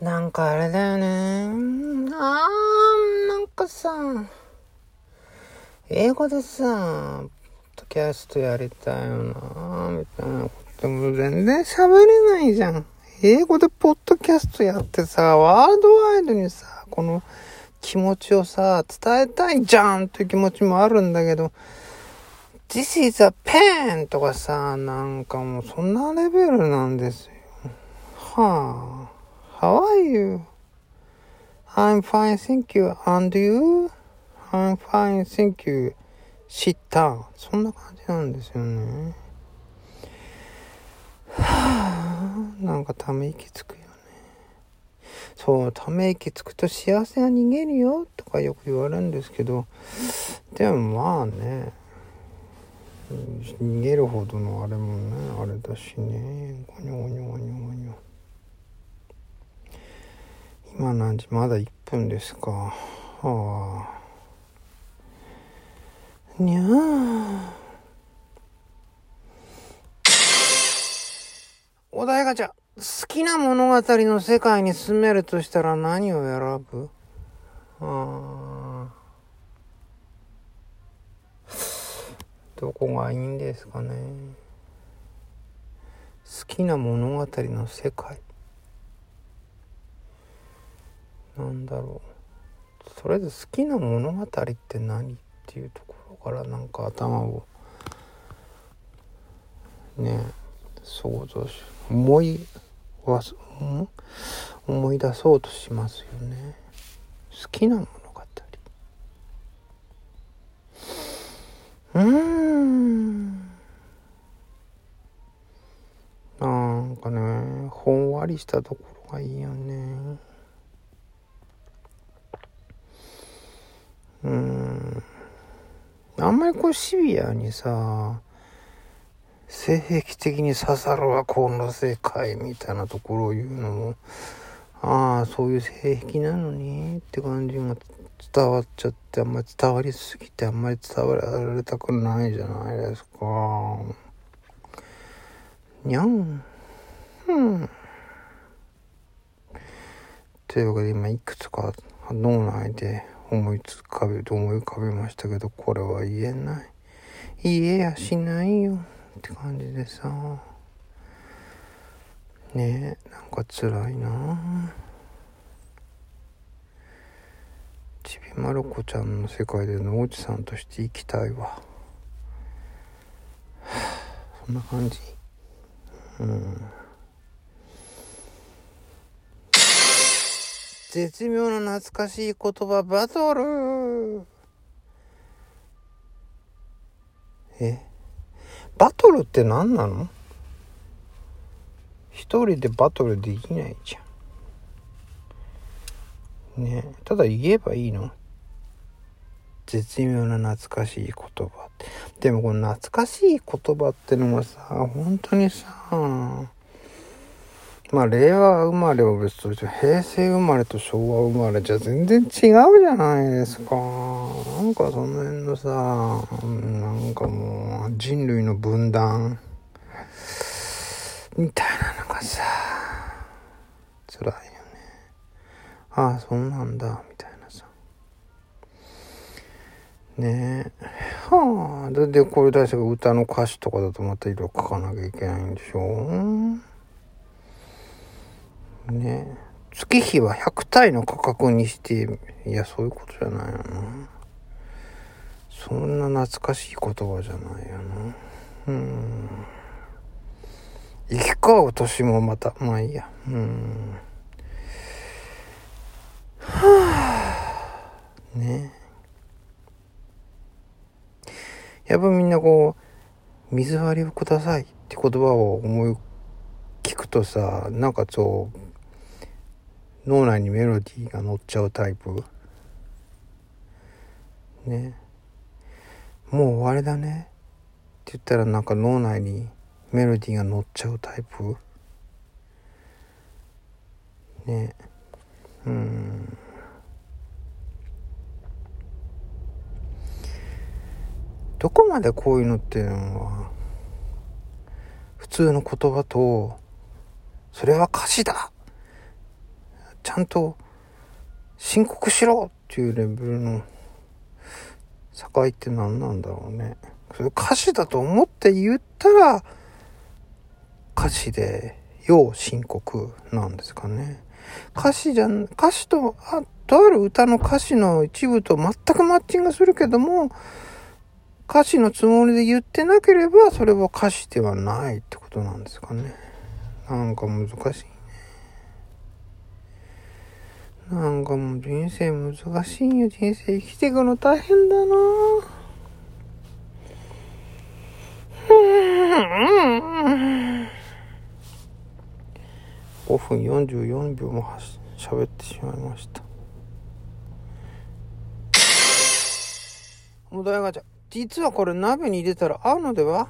なんかあれだよね。あー、なんかさ、英語でさ、ポッドキャストやりたいよな、みたいなことも全然喋れないじゃん。英語でポッドキャストやってさ、ワールドワイドにさ、この気持ちをさ、伝えたいじゃんっていう気持ちもあるんだけど、This is a pen! とかさ、なんかもうそんなレベルなんですよ。はあ。How are you? I'm fine, thank you. And you? I'm fine, thank you. sit down. そんな感じなんですよね。はあ、なんかため息つくよね。そう、ため息つくと幸せは逃げるよとかよく言われるんですけど、でもまあね、逃げるほどのあれもね、あれだしね、ゴニョゴニョゴニョゴニョ。今何時まだ1分ですか。はあ。にゃあ。お題ガチャ。好きな物語の世界に住めるとしたら何を選ぶ？あどこがいいんですかね。好きな物語の世界。なんだろう。それで好きな物語って何っていうところからなんか頭をね想像し思いは思い出そうとしますよね。好きな物語。うん。なんかねほんわりしたところがいいよねうんあんまりこうシビアにさ性癖的に刺さるわこの世界みたいなところを言うのもああそういう性癖なのにって感じが伝わっちゃってあんまり伝わりすぎてあんまり伝わられたくないじゃないですか。にゃん。うん。というわけで今いくつか脳内で思いつかべと思い浮かべましたけどこれは言えない。言えやしないよ。って感じでさ。ねえなんか辛いな。ちびまる子ちゃんの世界で野内さんとして生きたいわ。はあそんな感じ。うん。絶妙な懐かしい言葉バトルえ？バトルって何なの？一人でバトルできないじゃん。ねただ言えばいいの？絶妙な懐かしい言葉。でもこの懐かしい言葉ってのもさ、本当にさ、まあ、令和生まれは別として、平成生まれと昭和生まれじゃ全然違うじゃないですか。なんかその辺のさ、なんかもう、人類の分断、みたいなのがさ、辛いよね。ああ、そうなんだ、みたいなさ。ねえ。はあ、で、これ確か歌の歌詞とかだとまた色書かなきゃいけないんでしょね。月日は100体の価格にしていやそういうことじゃないよな。そんな懐かしい言葉じゃないよな。うん。生き交う年もまたまあいいや。うん。はあね。やっぱみんなこう水割りをくださいって言葉を思い聞くとさなんかそう脳内にメロディーが乗っちゃうタイプ。ね。もう終わりだね。って言ったらなんか脳内にメロディーが乗っちゃうタイプ。ね。うん。どこまでこういうのっていうのは普通の言葉とそれは歌詞だ。ちゃんと申告しろっていうレベルの境って何なんだろうね。それ歌詞だと思って言ったら、歌詞で要申告なんですかね。歌詞じゃん、歌詞と、あ、とある歌の歌詞の一部と全くマッチングするけども、歌詞のつもりで言ってなければ、それは歌詞ではないってことなんですかね。なんか難しい。なんかもう人生難しいよ。人生生きていくの大変だな 5分44秒も喋ってしまいました。お題ガチャ。実はこれ鍋に入れたら合うのでは？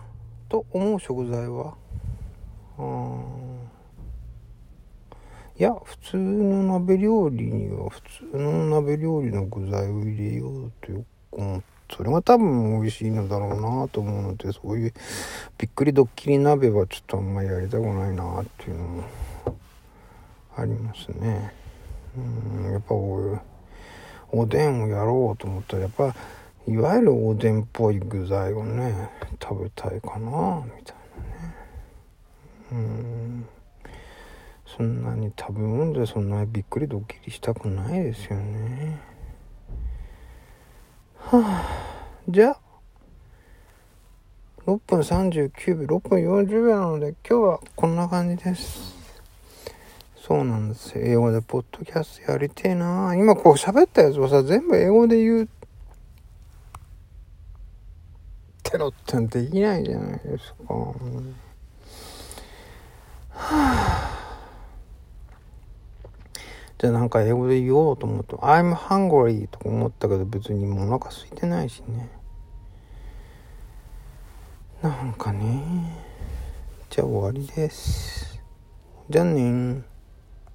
と思う食材は？うんいや、普通の鍋料理には普通の鍋料理の具材を入れようと思って、それが多分美味しいのだろうなと思うので、そういうびっくりドッキリ鍋はちょっとあんまりやりたくないなっていうのもありますね。うん、やっぱおおでんをやろうと思ったら、やっぱいわゆるおでんっぽい具材をね、食べたいかなみたいなね。うんそんなに食べ物でそんなにびっくりドッキリしたくないですよね。はあ、じゃあ、6分39秒、6分40秒なので今日はこんな感じです。そうなんです。英語でポッドキャストやりてえな今こう喋ったやつをさ、全部英語で言うてろってできないじゃないですか。はあってなんか英語で言おうと思って、I'm hungry とか思ったけど別にもうお腹空いてないしね。なんかね。じゃあ終わりです。じゃあね